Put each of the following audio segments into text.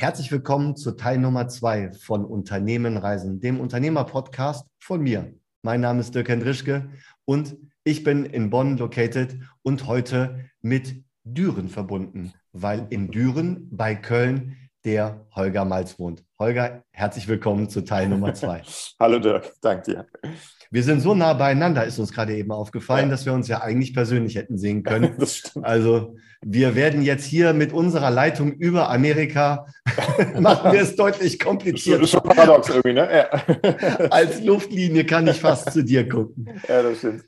Herzlich willkommen zu Teil Nummer zwei von Unternehmen reisen, dem Unternehmer-Podcast von mir. Mein Name ist Dirk Hendrischke und ich bin in Bonn located und heute mit Düren verbunden, weil in Düren bei Köln der Holger Malz wohnt. Holger, herzlich willkommen zu Teil Nummer zwei. Hallo Dirk, danke dir. Wir sind so nah beieinander, ist uns gerade eben aufgefallen, ja. dass wir uns ja eigentlich persönlich hätten sehen können. Das stimmt. Also wir werden jetzt hier mit unserer Leitung über Amerika, machen wir es deutlich komplizierter. Das ist schon paradox irgendwie, ne? Ja. Als Luftlinie kann ich fast zu dir gucken. Ja, das stimmt.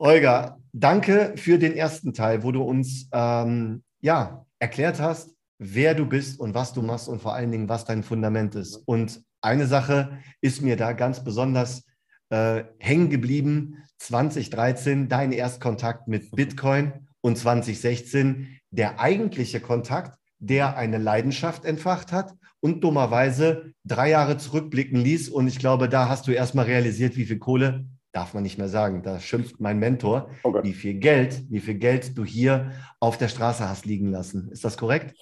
Holger, danke für den ersten Teil, wo du uns ähm, ja, erklärt hast, wer du bist und was du machst und vor allen Dingen, was dein Fundament ist. Und eine Sache ist mir da ganz besonders äh, hängen geblieben. 2013 dein Erstkontakt mit Bitcoin und 2016 der eigentliche Kontakt, der eine Leidenschaft entfacht hat und dummerweise drei Jahre zurückblicken ließ. Und ich glaube, da hast du erstmal realisiert, wie viel Kohle, darf man nicht mehr sagen, da schimpft mein Mentor, okay. wie viel Geld, wie viel Geld du hier auf der Straße hast liegen lassen. Ist das korrekt?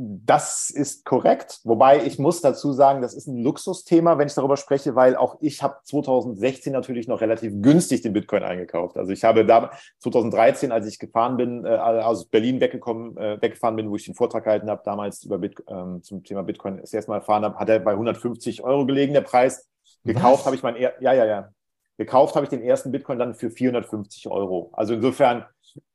Das ist korrekt, wobei ich muss dazu sagen, das ist ein Luxusthema, wenn ich darüber spreche, weil auch ich habe 2016 natürlich noch relativ günstig den Bitcoin eingekauft. Also ich habe da 2013, als ich gefahren bin, äh, aus Berlin weggekommen, äh, weggefahren bin, wo ich den Vortrag gehalten habe, damals über Bit, ähm, zum Thema Bitcoin das erste Mal erfahren habe, hat er bei 150 Euro gelegen, der Preis. Gekauft habe ich mein, ja, ja, ja. Gekauft habe ich den ersten Bitcoin dann für 450 Euro. Also insofern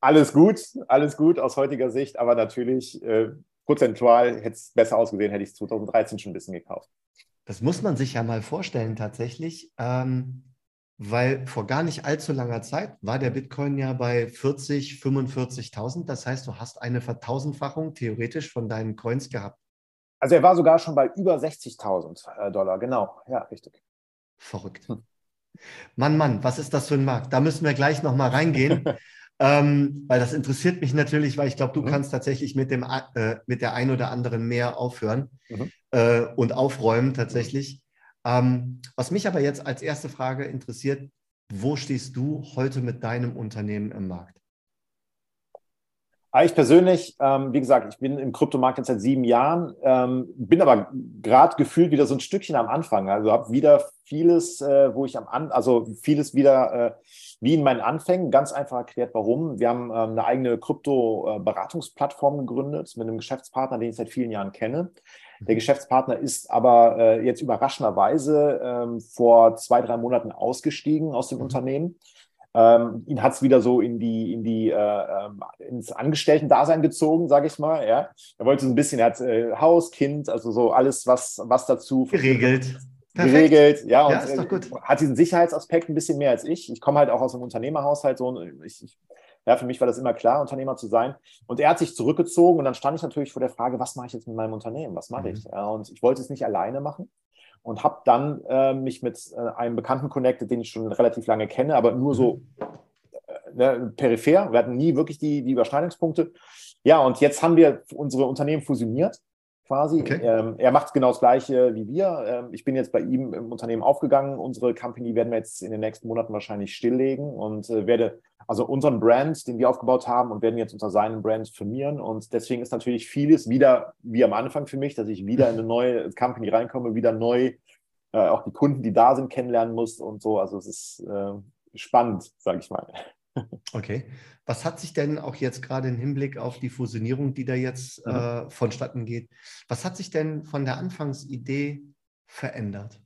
alles gut, alles gut aus heutiger Sicht, aber natürlich äh, prozentual hätte es besser ausgesehen, hätte ich es 2013 schon ein bisschen gekauft. Das muss man sich ja mal vorstellen tatsächlich, ähm, weil vor gar nicht allzu langer Zeit war der Bitcoin ja bei 40, 45.000. Das heißt, du hast eine Vertausendfachung theoretisch von deinen Coins gehabt. Also er war sogar schon bei über 60.000 äh, Dollar, genau, ja, richtig. Verrückt. Hm. Mann, Mann, was ist das für ein Markt? Da müssen wir gleich nochmal reingehen. ähm, weil das interessiert mich natürlich, weil ich glaube, du mhm. kannst tatsächlich mit, dem, äh, mit der ein oder anderen mehr aufhören mhm. äh, und aufräumen tatsächlich. Ähm, was mich aber jetzt als erste Frage interessiert, wo stehst du heute mit deinem Unternehmen im Markt? Ah, ich persönlich, ähm, wie gesagt, ich bin im Kryptomarkt jetzt seit sieben Jahren, ähm, bin aber gerade gefühlt wieder so ein Stückchen am Anfang. Also habe wieder vieles, äh, wo ich am An, also vieles wieder äh, wie in meinen Anfängen, ganz einfach erklärt, warum. Wir haben ähm, eine eigene Krypto-Beratungsplattform gegründet mit einem Geschäftspartner, den ich seit vielen Jahren kenne. Der mhm. Geschäftspartner ist aber äh, jetzt überraschenderweise ähm, vor zwei, drei Monaten ausgestiegen aus dem mhm. Unternehmen. Ähm, ihn hat es wieder so in die, in die, äh, ähm, ins Angestellten-Dasein gezogen, sage ich mal. Ja. Er wollte so ein bisschen, er hat äh, Haus, Kind, also so alles, was, was dazu geregelt. Perfekt. geregelt. Ja, ja, und ist doch gut. Äh, hat diesen Sicherheitsaspekt ein bisschen mehr als ich. Ich komme halt auch aus einem Unternehmerhaushalt. So, ich, ich, ja, für mich war das immer klar, Unternehmer zu sein. Und er hat sich zurückgezogen und dann stand ich natürlich vor der Frage, was mache ich jetzt mit meinem Unternehmen? Was mache mhm. ich? Und ich wollte es nicht alleine machen und habe dann äh, mich mit äh, einem Bekannten connected, den ich schon relativ lange kenne, aber nur so äh, ne, peripher. Wir hatten nie wirklich die, die Überschneidungspunkte. Ja, und jetzt haben wir unsere Unternehmen fusioniert quasi. Okay. Ähm, er macht genau das Gleiche wie wir. Ähm, ich bin jetzt bei ihm im Unternehmen aufgegangen. Unsere Company werden wir jetzt in den nächsten Monaten wahrscheinlich stilllegen und äh, werde also unseren Brand, den wir aufgebaut haben, und werden jetzt unter seinem Brand firmieren. Und deswegen ist natürlich vieles wieder wie am Anfang für mich, dass ich wieder in eine neue Company reinkomme, wieder neu äh, auch die Kunden, die da sind, kennenlernen muss und so. Also es ist äh, spannend, sage ich mal. Okay. Was hat sich denn auch jetzt gerade im Hinblick auf die Fusionierung, die da jetzt mhm. äh, vonstatten geht, was hat sich denn von der Anfangsidee verändert?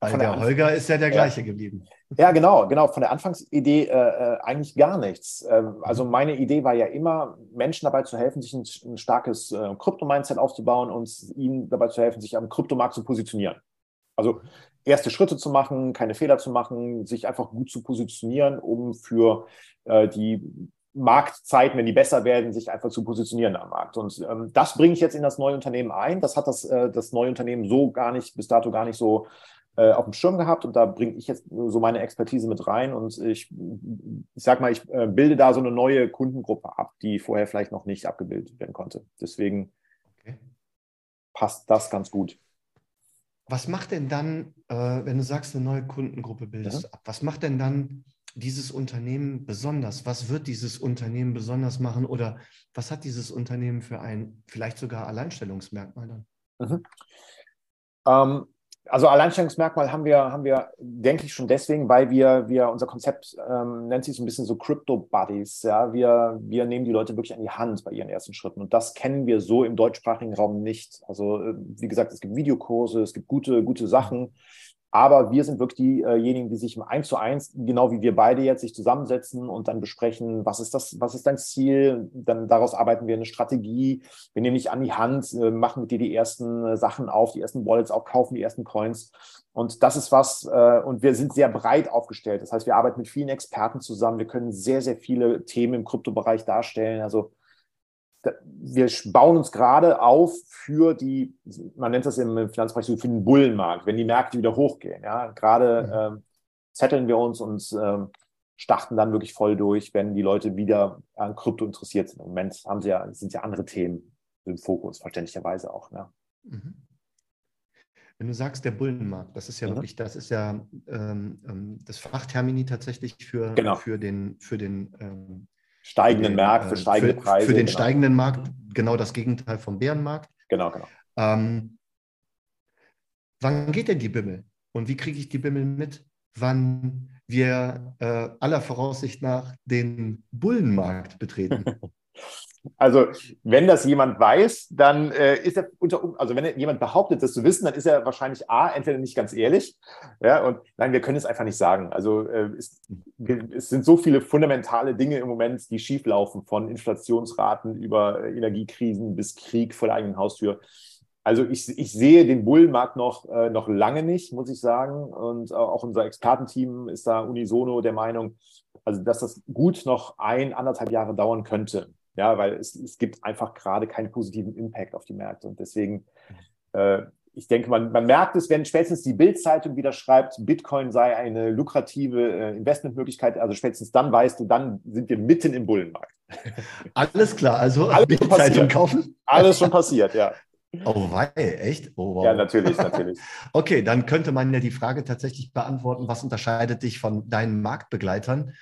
Weil der Anf Holger ist ja der gleiche ja. geblieben. Ja, genau, genau. Von der Anfangsidee äh, äh, eigentlich gar nichts. Ähm, also mhm. meine Idee war ja immer, Menschen dabei zu helfen, sich ein, ein starkes äh, Krypto-Mindset aufzubauen und ihnen dabei zu helfen, sich am Kryptomarkt zu positionieren. Also erste Schritte zu machen, keine Fehler zu machen, sich einfach gut zu positionieren, um für äh, die Marktzeiten, wenn die besser werden, sich einfach zu positionieren am Markt. Und ähm, das bringe ich jetzt in das neue Unternehmen ein. Das hat das, äh, das neue Unternehmen so gar nicht, bis dato gar nicht so äh, auf dem Schirm gehabt. Und da bringe ich jetzt so meine Expertise mit rein. Und ich, ich sag mal, ich äh, bilde da so eine neue Kundengruppe ab, die vorher vielleicht noch nicht abgebildet werden konnte. Deswegen okay. passt das ganz gut. Was macht denn dann, äh, wenn du sagst, eine neue Kundengruppe bildest ja. ab, was macht denn dann dieses Unternehmen besonders? Was wird dieses Unternehmen besonders machen oder was hat dieses Unternehmen für ein vielleicht sogar Alleinstellungsmerkmal dann? Mhm. Ähm, also Alleinstellungsmerkmal haben wir, haben wir, denke ich, schon deswegen, weil wir, wir unser Konzept ähm, nennt sich so ein bisschen so Crypto Buddies. Ja? Wir, wir nehmen die Leute wirklich an die Hand bei ihren ersten Schritten. Und das kennen wir so im deutschsprachigen Raum nicht. Also, äh, wie gesagt, es gibt Videokurse, es gibt gute, gute Sachen. Aber wir sind wirklich diejenigen, die sich im Eins zu eins, genau wie wir beide jetzt, sich zusammensetzen und dann besprechen, was ist das, was ist dein Ziel? Dann daraus arbeiten wir eine Strategie. Wir nehmen dich an die Hand, äh, machen mit dir die ersten äh, Sachen auf, die ersten Wallets auch, kaufen die ersten Coins. Und das ist was, äh, und wir sind sehr breit aufgestellt. Das heißt, wir arbeiten mit vielen Experten zusammen. Wir können sehr, sehr viele Themen im Kryptobereich darstellen. Also wir bauen uns gerade auf für die, man nennt das im Finanzbereich so, für den Bullenmarkt, wenn die Märkte wieder hochgehen. Ja? Gerade mhm. ähm, zetteln wir uns und ähm, starten dann wirklich voll durch, wenn die Leute wieder an Krypto interessiert sind. Im Moment haben sie ja, sind ja andere Themen im Fokus, verständlicherweise auch. Ne? Mhm. Wenn du sagst, der Bullenmarkt, das ist ja mhm. wirklich, das ist ja ähm, ähm das Fachtermini tatsächlich für, genau. für den, für den ähm, steigenden Markt, für äh, steigende für, Preise. Für den genau. steigenden Markt, genau das Gegenteil vom Bärenmarkt. Genau, genau. Ähm, wann geht denn die Bimmel? Und wie kriege ich die Bimmel mit? Wann wir äh, aller Voraussicht nach den Bullenmarkt betreten? Also, wenn das jemand weiß, dann äh, ist er unter, also wenn jemand behauptet, das zu wissen, dann ist er wahrscheinlich A, entweder nicht ganz ehrlich, ja, und nein, wir können es einfach nicht sagen. Also, äh, es, es, sind so viele fundamentale Dinge im Moment, die schieflaufen, von Inflationsraten über äh, Energiekrisen bis Krieg vor der eigenen Haustür. Also ich, ich sehe den Bullenmarkt noch, äh, noch lange nicht, muss ich sagen. Und auch unser Expertenteam ist da unisono der Meinung, also dass das gut noch ein, anderthalb Jahre dauern könnte. Ja, weil es, es gibt einfach gerade keinen positiven Impact auf die Märkte. Und deswegen, äh, ich denke, man, man merkt es, wenn spätestens die Bild-Zeitung wieder schreibt, Bitcoin sei eine lukrative äh, Investmentmöglichkeit, also spätestens dann weißt du, dann sind wir mitten im Bullenmarkt. Alles klar, also Bild-Zeitung kaufen? Alles schon passiert, ja. Oh, wei, echt? Oh, wow. Ja, natürlich, natürlich. okay, dann könnte man ja die Frage tatsächlich beantworten, was unterscheidet dich von deinen Marktbegleitern?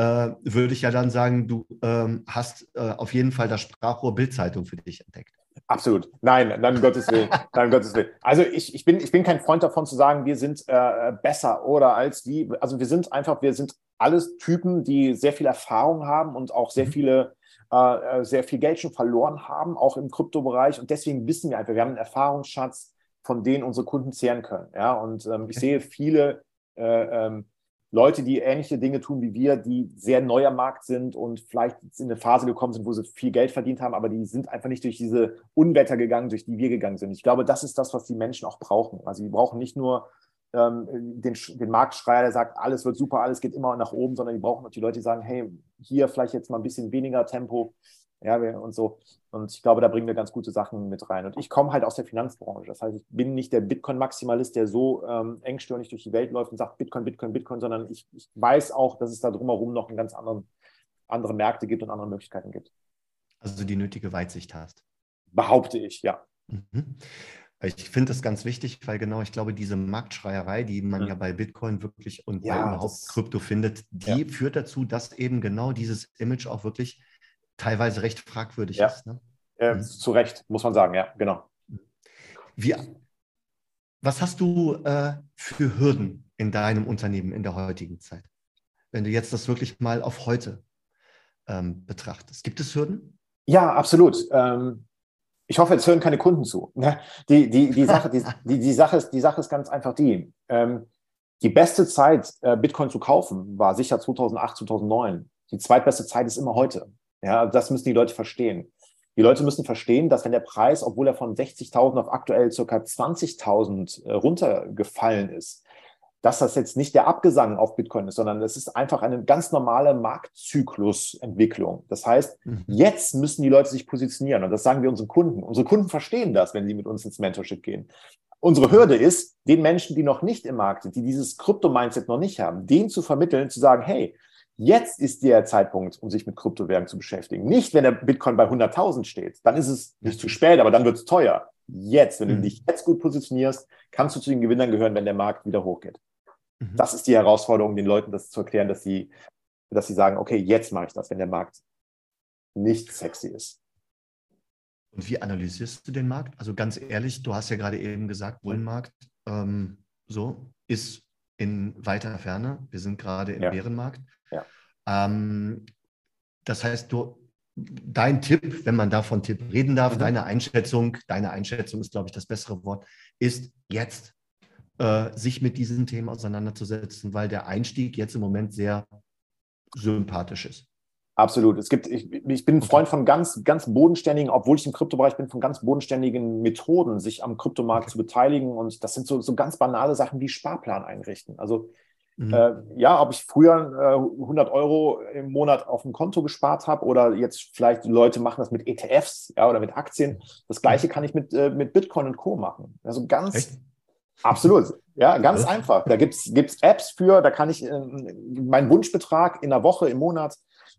äh, würde ich ja dann sagen, du ähm, hast äh, auf jeden Fall das Sprachrohr Bildzeitung für dich entdeckt. Absolut. Nein, dann Gottes Willen. Nein, Gottes Willen. Also ich, ich, bin, ich bin kein Freund davon zu sagen, wir sind äh, besser oder als die. Also wir sind einfach, wir sind alles Typen, die sehr viel Erfahrung haben und auch sehr mhm. viele, äh, äh, sehr viel Geld schon verloren haben, auch im Kryptobereich. Und deswegen wissen wir einfach, wir haben einen Erfahrungsschatz, von denen unsere Kunden zehren können. Ja, und ähm, ich sehe viele äh, ähm, Leute, die ähnliche Dinge tun wie wir, die sehr neu am Markt sind und vielleicht in eine Phase gekommen sind, wo sie viel Geld verdient haben, aber die sind einfach nicht durch diese Unwetter gegangen, durch die wir gegangen sind. Ich glaube, das ist das, was die Menschen auch brauchen. Also die brauchen nicht nur ähm, den, den Marktschreier, der sagt, alles wird super, alles geht immer nach oben, sondern die brauchen auch die Leute, die sagen, hey, hier vielleicht jetzt mal ein bisschen weniger Tempo, ja, und so. Und ich glaube, da bringen wir ganz gute Sachen mit rein. Und ich komme halt aus der Finanzbranche. Das heißt, ich bin nicht der Bitcoin-Maximalist, der so ähm, engstirnig durch die Welt läuft und sagt Bitcoin, Bitcoin, Bitcoin, sondern ich, ich weiß auch, dass es da drumherum noch einen ganz anderen, andere Märkte gibt und andere Möglichkeiten gibt. Also die nötige Weitsicht hast. Behaupte ich, ja. Mhm. Ich finde das ganz wichtig, weil genau, ich glaube, diese Marktschreierei, die man mhm. ja bei Bitcoin wirklich und ja, überhaupt das, Krypto findet, die ja. führt dazu, dass eben genau dieses Image auch wirklich teilweise recht fragwürdig ja. ist. Ne? Äh, mhm. Zu Recht, muss man sagen, ja, genau. Wie, was hast du äh, für Hürden in deinem Unternehmen in der heutigen Zeit? Wenn du jetzt das wirklich mal auf heute ähm, betrachtest. Gibt es Hürden? Ja, absolut. Ähm, ich hoffe, jetzt hören keine Kunden zu. Ne? Die, die, die, Sache, die, die, die, Sache ist, die Sache ist ganz einfach die. Ähm, die beste Zeit, äh, Bitcoin zu kaufen, war sicher 2008, 2009. Die zweitbeste Zeit ist immer heute. Ja, das müssen die Leute verstehen. Die Leute müssen verstehen, dass wenn der Preis, obwohl er von 60.000 auf aktuell circa 20.000 äh, runtergefallen ist, dass das jetzt nicht der Abgesang auf Bitcoin ist, sondern es ist einfach eine ganz normale Marktzyklusentwicklung. Das heißt, mhm. jetzt müssen die Leute sich positionieren und das sagen wir unseren Kunden. Unsere Kunden verstehen das, wenn sie mit uns ins Mentorship gehen. Unsere Hürde ist, den Menschen, die noch nicht im Markt sind, die dieses Krypto-Mindset noch nicht haben, denen zu vermitteln, zu sagen, hey, Jetzt ist der Zeitpunkt, um sich mit Kryptowährungen zu beschäftigen. Nicht, wenn der Bitcoin bei 100.000 steht. Dann ist es nicht zu spät, aber dann wird es teuer. Jetzt, wenn du mhm. dich jetzt gut positionierst, kannst du zu den Gewinnern gehören, wenn der Markt wieder hochgeht. Mhm. Das ist die Herausforderung, den Leuten das zu erklären, dass sie, dass sie sagen, okay, jetzt mache ich das, wenn der Markt nicht sexy ist. Und wie analysierst du den Markt? Also ganz ehrlich, du hast ja gerade eben gesagt, Bullenmarkt ähm, so ist in weiter Ferne. Wir sind gerade im ja. Bärenmarkt. Ja. Ähm, das heißt, du, dein Tipp, wenn man da von Tipp reden darf, mhm. deine Einschätzung, deine Einschätzung ist, glaube ich, das bessere Wort, ist jetzt äh, sich mit diesen Themen auseinanderzusetzen, weil der Einstieg jetzt im Moment sehr sympathisch ist. Absolut. Es gibt, ich, ich bin ein Freund von ganz, ganz bodenständigen, obwohl ich im Kryptobereich bin, von ganz bodenständigen Methoden, sich am Kryptomarkt okay. zu beteiligen. Und das sind so, so ganz banale Sachen wie Sparplan einrichten. Also Mhm. Äh, ja, ob ich früher äh, 100 Euro im Monat auf dem Konto gespart habe oder jetzt vielleicht Leute machen das mit ETFs ja, oder mit Aktien. Das gleiche kann ich mit, äh, mit Bitcoin und Co. machen. Also ganz Echt? Absolut. Ja, ganz ja. einfach. Da gibt es Apps für, da kann ich äh, meinen Wunschbetrag in der Woche, im Monat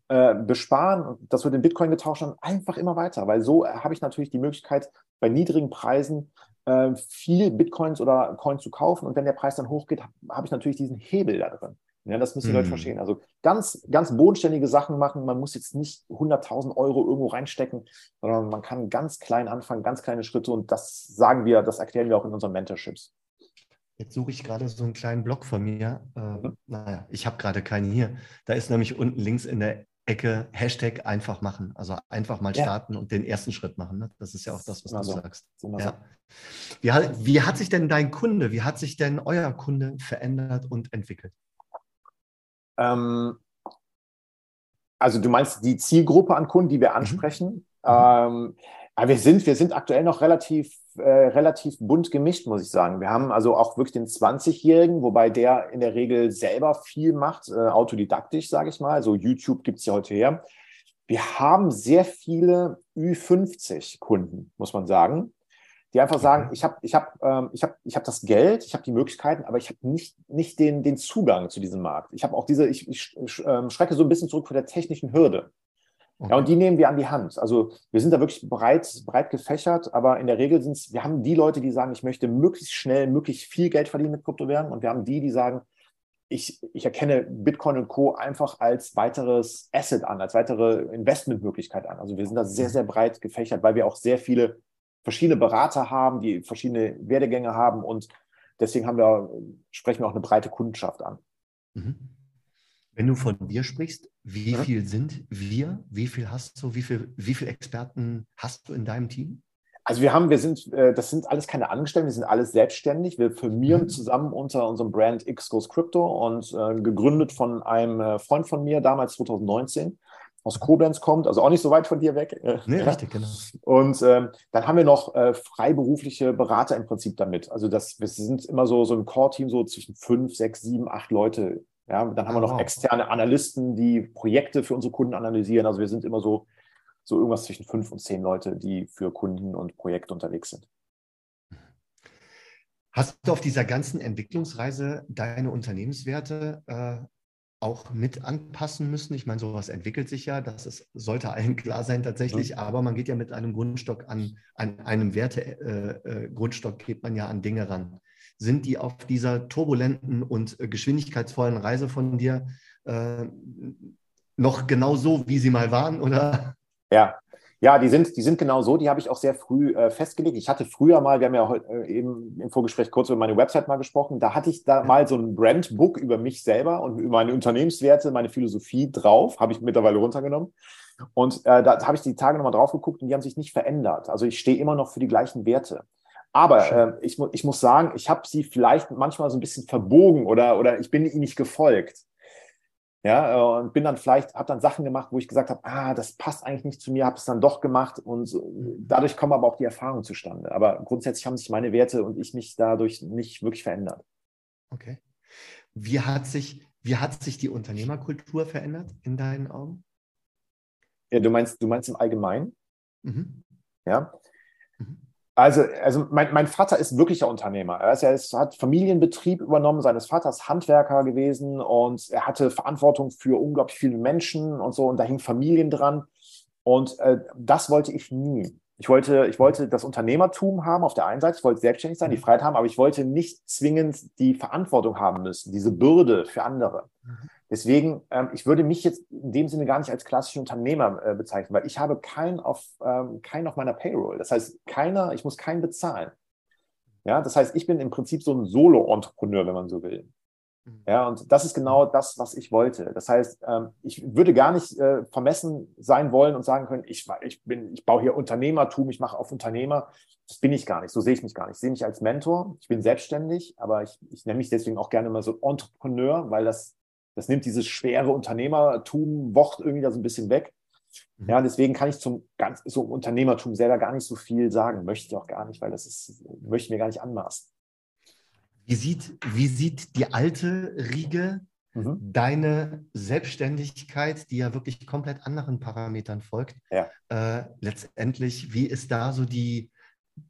äh, besparen. Das wird in Bitcoin getauscht und einfach immer weiter, weil so habe ich natürlich die Möglichkeit, bei niedrigen Preisen äh, viel Bitcoins oder Coins zu kaufen. Und wenn der Preis dann hochgeht, habe ich natürlich diesen Hebel da drin. Ja, das müssen die Leute hm. verstehen. Also ganz, ganz bodenständige Sachen machen. Man muss jetzt nicht 100.000 Euro irgendwo reinstecken, sondern man kann ganz klein anfangen, ganz kleine Schritte. Und das sagen wir, das erklären wir auch in unseren Mentorships. Jetzt suche ich gerade so einen kleinen Blog von mir. Äh, mhm. Naja, ich habe gerade keinen hier. Da ist nämlich unten links in der Ecke Hashtag einfach machen. Also einfach mal starten ja. und den ersten Schritt machen. Ne? Das ist ja auch das, was du so. sagst. Ja. Wie, hat, wie hat sich denn dein Kunde, wie hat sich denn euer Kunde verändert und entwickelt? Ähm, also du meinst die Zielgruppe an Kunden, die wir mhm. ansprechen. Mhm. Ähm, wir sind, wir sind aktuell noch relativ, äh, relativ bunt gemischt, muss ich sagen. Wir haben also auch wirklich den 20-Jährigen, wobei der in der Regel selber viel macht, äh, autodidaktisch, sage ich mal. Also YouTube gibt es ja heute her. Wir haben sehr viele Ü50-Kunden, muss man sagen, die einfach sagen, ich habe ich hab, ähm, ich hab, ich hab das Geld, ich habe die Möglichkeiten, aber ich habe nicht, nicht den, den Zugang zu diesem Markt. Ich habe auch diese, ich, ich äh, schrecke so ein bisschen zurück vor der technischen Hürde. Okay. Ja, und die nehmen wir an die Hand. Also wir sind da wirklich breit, breit gefächert, aber in der Regel sind es, wir haben die Leute, die sagen, ich möchte möglichst schnell, möglichst viel Geld verdienen mit Kryptowährungen und wir haben die, die sagen, ich, ich erkenne Bitcoin und Co. einfach als weiteres Asset an, als weitere Investmentmöglichkeit an. Also wir sind da sehr, sehr breit gefächert, weil wir auch sehr viele verschiedene Berater haben, die verschiedene Werdegänge haben und deswegen haben wir, sprechen wir auch eine breite Kundenschaft an. Mhm. Wenn du von wir sprichst, wie mhm. viel sind wir? Wie viel hast du? Wie viel, wie viele Experten hast du in deinem Team? Also wir haben, wir sind, äh, das sind alles keine Angestellten, wir sind alles selbstständig. Wir firmieren mhm. zusammen unter unserem Brand X Goes Crypto und äh, gegründet von einem äh, Freund von mir, damals 2019 aus Koblenz kommt, also auch nicht so weit von dir weg. Nee, ja. richtig, genau. Und ähm, dann haben wir noch äh, freiberufliche Berater im Prinzip damit. Also das, wir sind immer so, so ein Core-Team, so zwischen fünf, sechs, sieben, acht Leute. Ja, dann haben wir noch externe Analysten, die Projekte für unsere Kunden analysieren. Also wir sind immer so, so irgendwas zwischen fünf und zehn Leute, die für Kunden und Projekte unterwegs sind. Hast du auf dieser ganzen Entwicklungsreise deine Unternehmenswerte äh, auch mit anpassen müssen. Ich meine, sowas entwickelt sich ja, das ist, sollte allen klar sein tatsächlich, mhm. aber man geht ja mit einem Grundstock an, an einem Werte-Grundstock äh, äh geht man ja an Dinge ran. Sind die auf dieser turbulenten und äh, geschwindigkeitsvollen Reise von dir äh, noch genau so, wie sie mal waren, oder? Ja, ja, die sind, die sind genau so, die habe ich auch sehr früh äh, festgelegt. Ich hatte früher mal, wir haben ja heute äh, eben im Vorgespräch kurz über meine Website mal gesprochen, da hatte ich da mal so ein Brandbook über mich selber und über meine Unternehmenswerte, meine Philosophie drauf, habe ich mittlerweile runtergenommen. Und äh, da habe ich die Tage nochmal drauf geguckt und die haben sich nicht verändert. Also ich stehe immer noch für die gleichen Werte. Aber äh, ich, mu ich muss sagen, ich habe sie vielleicht manchmal so ein bisschen verbogen oder, oder ich bin ihnen nicht gefolgt. Ja, äh, und bin dann vielleicht, habe dann Sachen gemacht, wo ich gesagt habe, ah, das passt eigentlich nicht zu mir, habe es dann doch gemacht und dadurch kommen aber auch die Erfahrungen zustande. Aber grundsätzlich haben sich meine Werte und ich mich dadurch nicht wirklich verändert. Okay. Wie hat sich, wie hat sich die Unternehmerkultur verändert in deinen Augen? Ja, du meinst, du meinst im Allgemeinen? Mhm. Ja. Mhm. Also, also mein, mein Vater ist wirklicher Unternehmer. Er, ist, er ist, hat Familienbetrieb übernommen, seines Vaters Handwerker gewesen und er hatte Verantwortung für unglaublich viele Menschen und so und da hing Familien dran. Und äh, das wollte ich nie. Ich wollte, ich wollte das Unternehmertum haben auf der einen Seite, ich wollte selbstständig sein, die mhm. Freiheit haben, aber ich wollte nicht zwingend die Verantwortung haben müssen, diese Bürde für andere. Deswegen, ähm, ich würde mich jetzt in dem Sinne gar nicht als klassischen Unternehmer äh, bezeichnen, weil ich habe keinen auf, ähm, keinen auf meiner Payroll. Das heißt, keiner, ich muss keinen bezahlen. Ja, das heißt, ich bin im Prinzip so ein Solo-Entrepreneur, wenn man so will. Mhm. Ja, und das ist genau das, was ich wollte. Das heißt, ähm, ich würde gar nicht äh, vermessen sein wollen und sagen können, ich, ich, bin, ich baue hier Unternehmertum, ich mache auf Unternehmer. Das bin ich gar nicht, so sehe ich mich gar nicht. Ich sehe mich als Mentor, ich bin selbstständig, aber ich, ich nenne mich deswegen auch gerne mal so Entrepreneur, weil das das nimmt dieses schwere Unternehmertum, Wort irgendwie da so ein bisschen weg. Mhm. Ja, deswegen kann ich zum ganz, so Unternehmertum selber gar nicht so viel sagen. Möchte ich auch gar nicht, weil das ist, möchte ich mir gar nicht anmaßen. Wie sieht, wie sieht die alte Riege mhm. deine Selbstständigkeit, die ja wirklich komplett anderen Parametern folgt, ja. äh, letztendlich, wie ist da so die,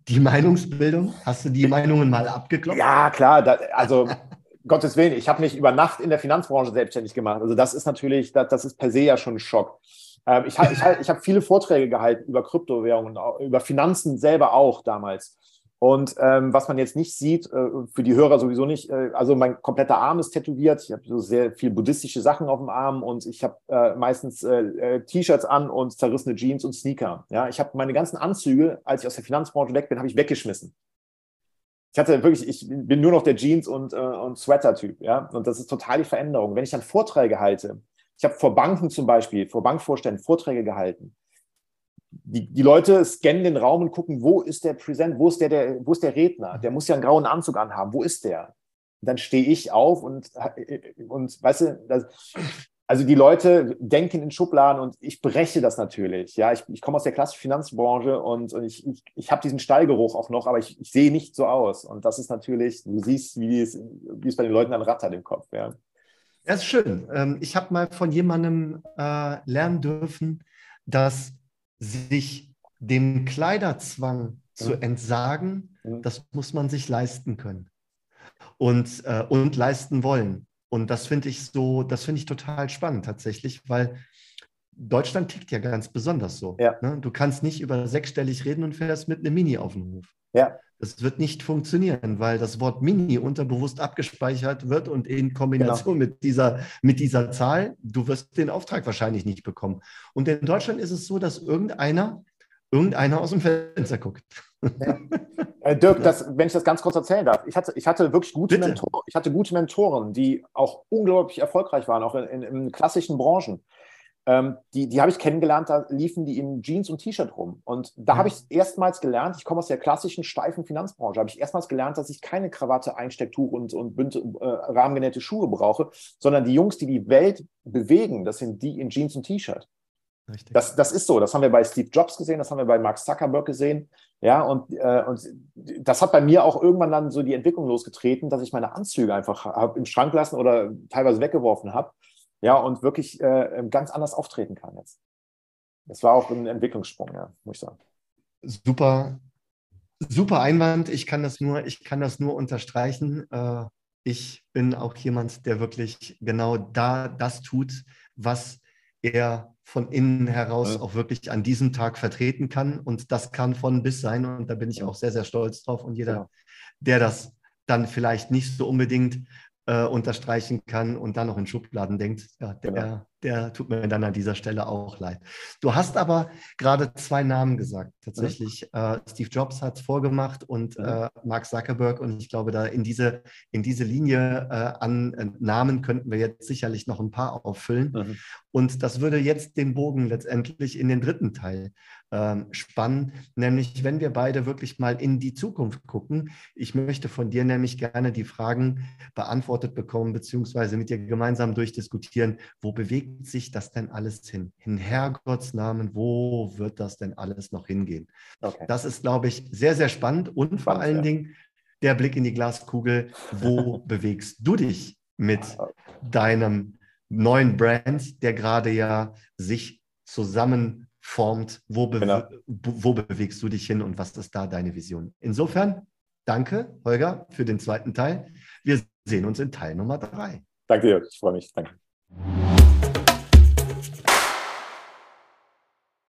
die Meinungsbildung? Hast du die Meinungen mal abgeklopft? Ja, klar. Da, also Gottes Willen, ich habe mich über Nacht in der Finanzbranche selbstständig gemacht. Also das ist natürlich, das, das ist per se ja schon ein Schock. Ähm, ich ich, ich habe viele Vorträge gehalten über Kryptowährungen, über Finanzen selber auch damals. Und ähm, was man jetzt nicht sieht, äh, für die Hörer sowieso nicht, äh, also mein kompletter Arm ist tätowiert. Ich habe so sehr viel buddhistische Sachen auf dem Arm und ich habe äh, meistens äh, äh, T-Shirts an und zerrissene Jeans und Sneaker. Ja, ich habe meine ganzen Anzüge, als ich aus der Finanzbranche weg bin, habe ich weggeschmissen ich hatte wirklich, ich bin nur noch der Jeans- und, äh, und Sweater-Typ, ja. Und das ist total die Veränderung. Wenn ich dann Vorträge halte, ich habe vor Banken zum Beispiel, vor Bankvorständen Vorträge gehalten. Die, die Leute scannen den Raum und gucken, wo ist der Präsent, wo ist der, der, wo ist der Redner? Der muss ja einen grauen Anzug anhaben. Wo ist der? Und dann stehe ich auf und, und weißt du, das, also die Leute denken in Schubladen und ich breche das natürlich. Ja, ich, ich komme aus der klassischen Finanzbranche und, und ich, ich, ich habe diesen Stallgeruch auch noch, aber ich, ich sehe nicht so aus. Und das ist natürlich, du siehst, wie es, wie es bei den Leuten dann rattert im Kopf. Ja, ja ist schön. Ähm, ich habe mal von jemandem äh, lernen dürfen, dass sich dem Kleiderzwang zu entsagen, das muss man sich leisten können und, äh, und leisten wollen. Und das finde ich so, das finde ich total spannend tatsächlich, weil Deutschland tickt ja ganz besonders so. Ja. Ne? Du kannst nicht über sechsstellig reden und fährst mit einem Mini auf den Hof. Ja. Das wird nicht funktionieren, weil das Wort Mini unterbewusst abgespeichert wird und in Kombination genau. mit, dieser, mit dieser Zahl, du wirst den Auftrag wahrscheinlich nicht bekommen. Und in Deutschland ist es so, dass irgendeiner irgendeiner aus dem Fenster guckt. Ja. Äh, Dirk, das, wenn ich das ganz kurz erzählen darf, ich hatte, ich hatte wirklich gute Mentoren, ich hatte gute Mentoren, die auch unglaublich erfolgreich waren, auch in, in, in klassischen Branchen. Ähm, die die habe ich kennengelernt, da liefen die in Jeans und T-Shirt rum. Und da mhm. habe ich erstmals gelernt, ich komme aus der klassischen steifen Finanzbranche, habe ich erstmals gelernt, dass ich keine Krawatte, Einstecktuch und, und bunte, äh, rahmengenähte Schuhe brauche, sondern die Jungs, die die Welt bewegen, das sind die in Jeans und T-Shirt. Richtig. Das, das ist so. Das haben wir bei Steve Jobs gesehen, das haben wir bei Mark Zuckerberg gesehen. Ja, und, äh, und das hat bei mir auch irgendwann dann so die Entwicklung losgetreten, dass ich meine Anzüge einfach im Schrank lassen oder teilweise weggeworfen habe. Ja, und wirklich äh, ganz anders auftreten kann jetzt. Das war auch ein Entwicklungssprung, ja, muss ich sagen. Super, super Einwand. Ich kann das nur, ich kann das nur unterstreichen. Äh, ich bin auch jemand, der wirklich genau da das tut, was er von innen heraus ja. auch wirklich an diesem Tag vertreten kann. Und das kann von bis sein. Und da bin ich auch sehr, sehr stolz drauf. Und jeder, ja. der das dann vielleicht nicht so unbedingt äh, unterstreichen kann und dann noch in Schubladen denkt, ja, der, genau. der tut mir dann an dieser Stelle auch leid. Du hast aber gerade zwei Namen gesagt, tatsächlich. Mhm. Äh, Steve Jobs hat es vorgemacht und mhm. äh, Mark Zuckerberg. Und ich glaube, da in diese, in diese Linie äh, an äh, Namen könnten wir jetzt sicherlich noch ein paar auffüllen. Mhm. Und das würde jetzt den Bogen letztendlich in den dritten Teil ähm, spannen, nämlich wenn wir beide wirklich mal in die Zukunft gucken. Ich möchte von dir nämlich gerne die Fragen beantwortet bekommen, beziehungsweise mit dir gemeinsam durchdiskutieren, wo bewegt sich das denn alles hin? In Herrgotts Namen, wo wird das denn alles noch hingehen? Okay. Das ist, glaube ich, sehr, sehr spannend und vor allen ja. Dingen der Blick in die Glaskugel, wo bewegst du dich mit deinem neuen Brand, der gerade ja sich zusammen formt, wo, be genau. wo bewegst du dich hin und was ist da deine Vision? Insofern, danke, Holger, für den zweiten Teil. Wir sehen uns in Teil Nummer drei. Danke dir, ich freue mich. Danke.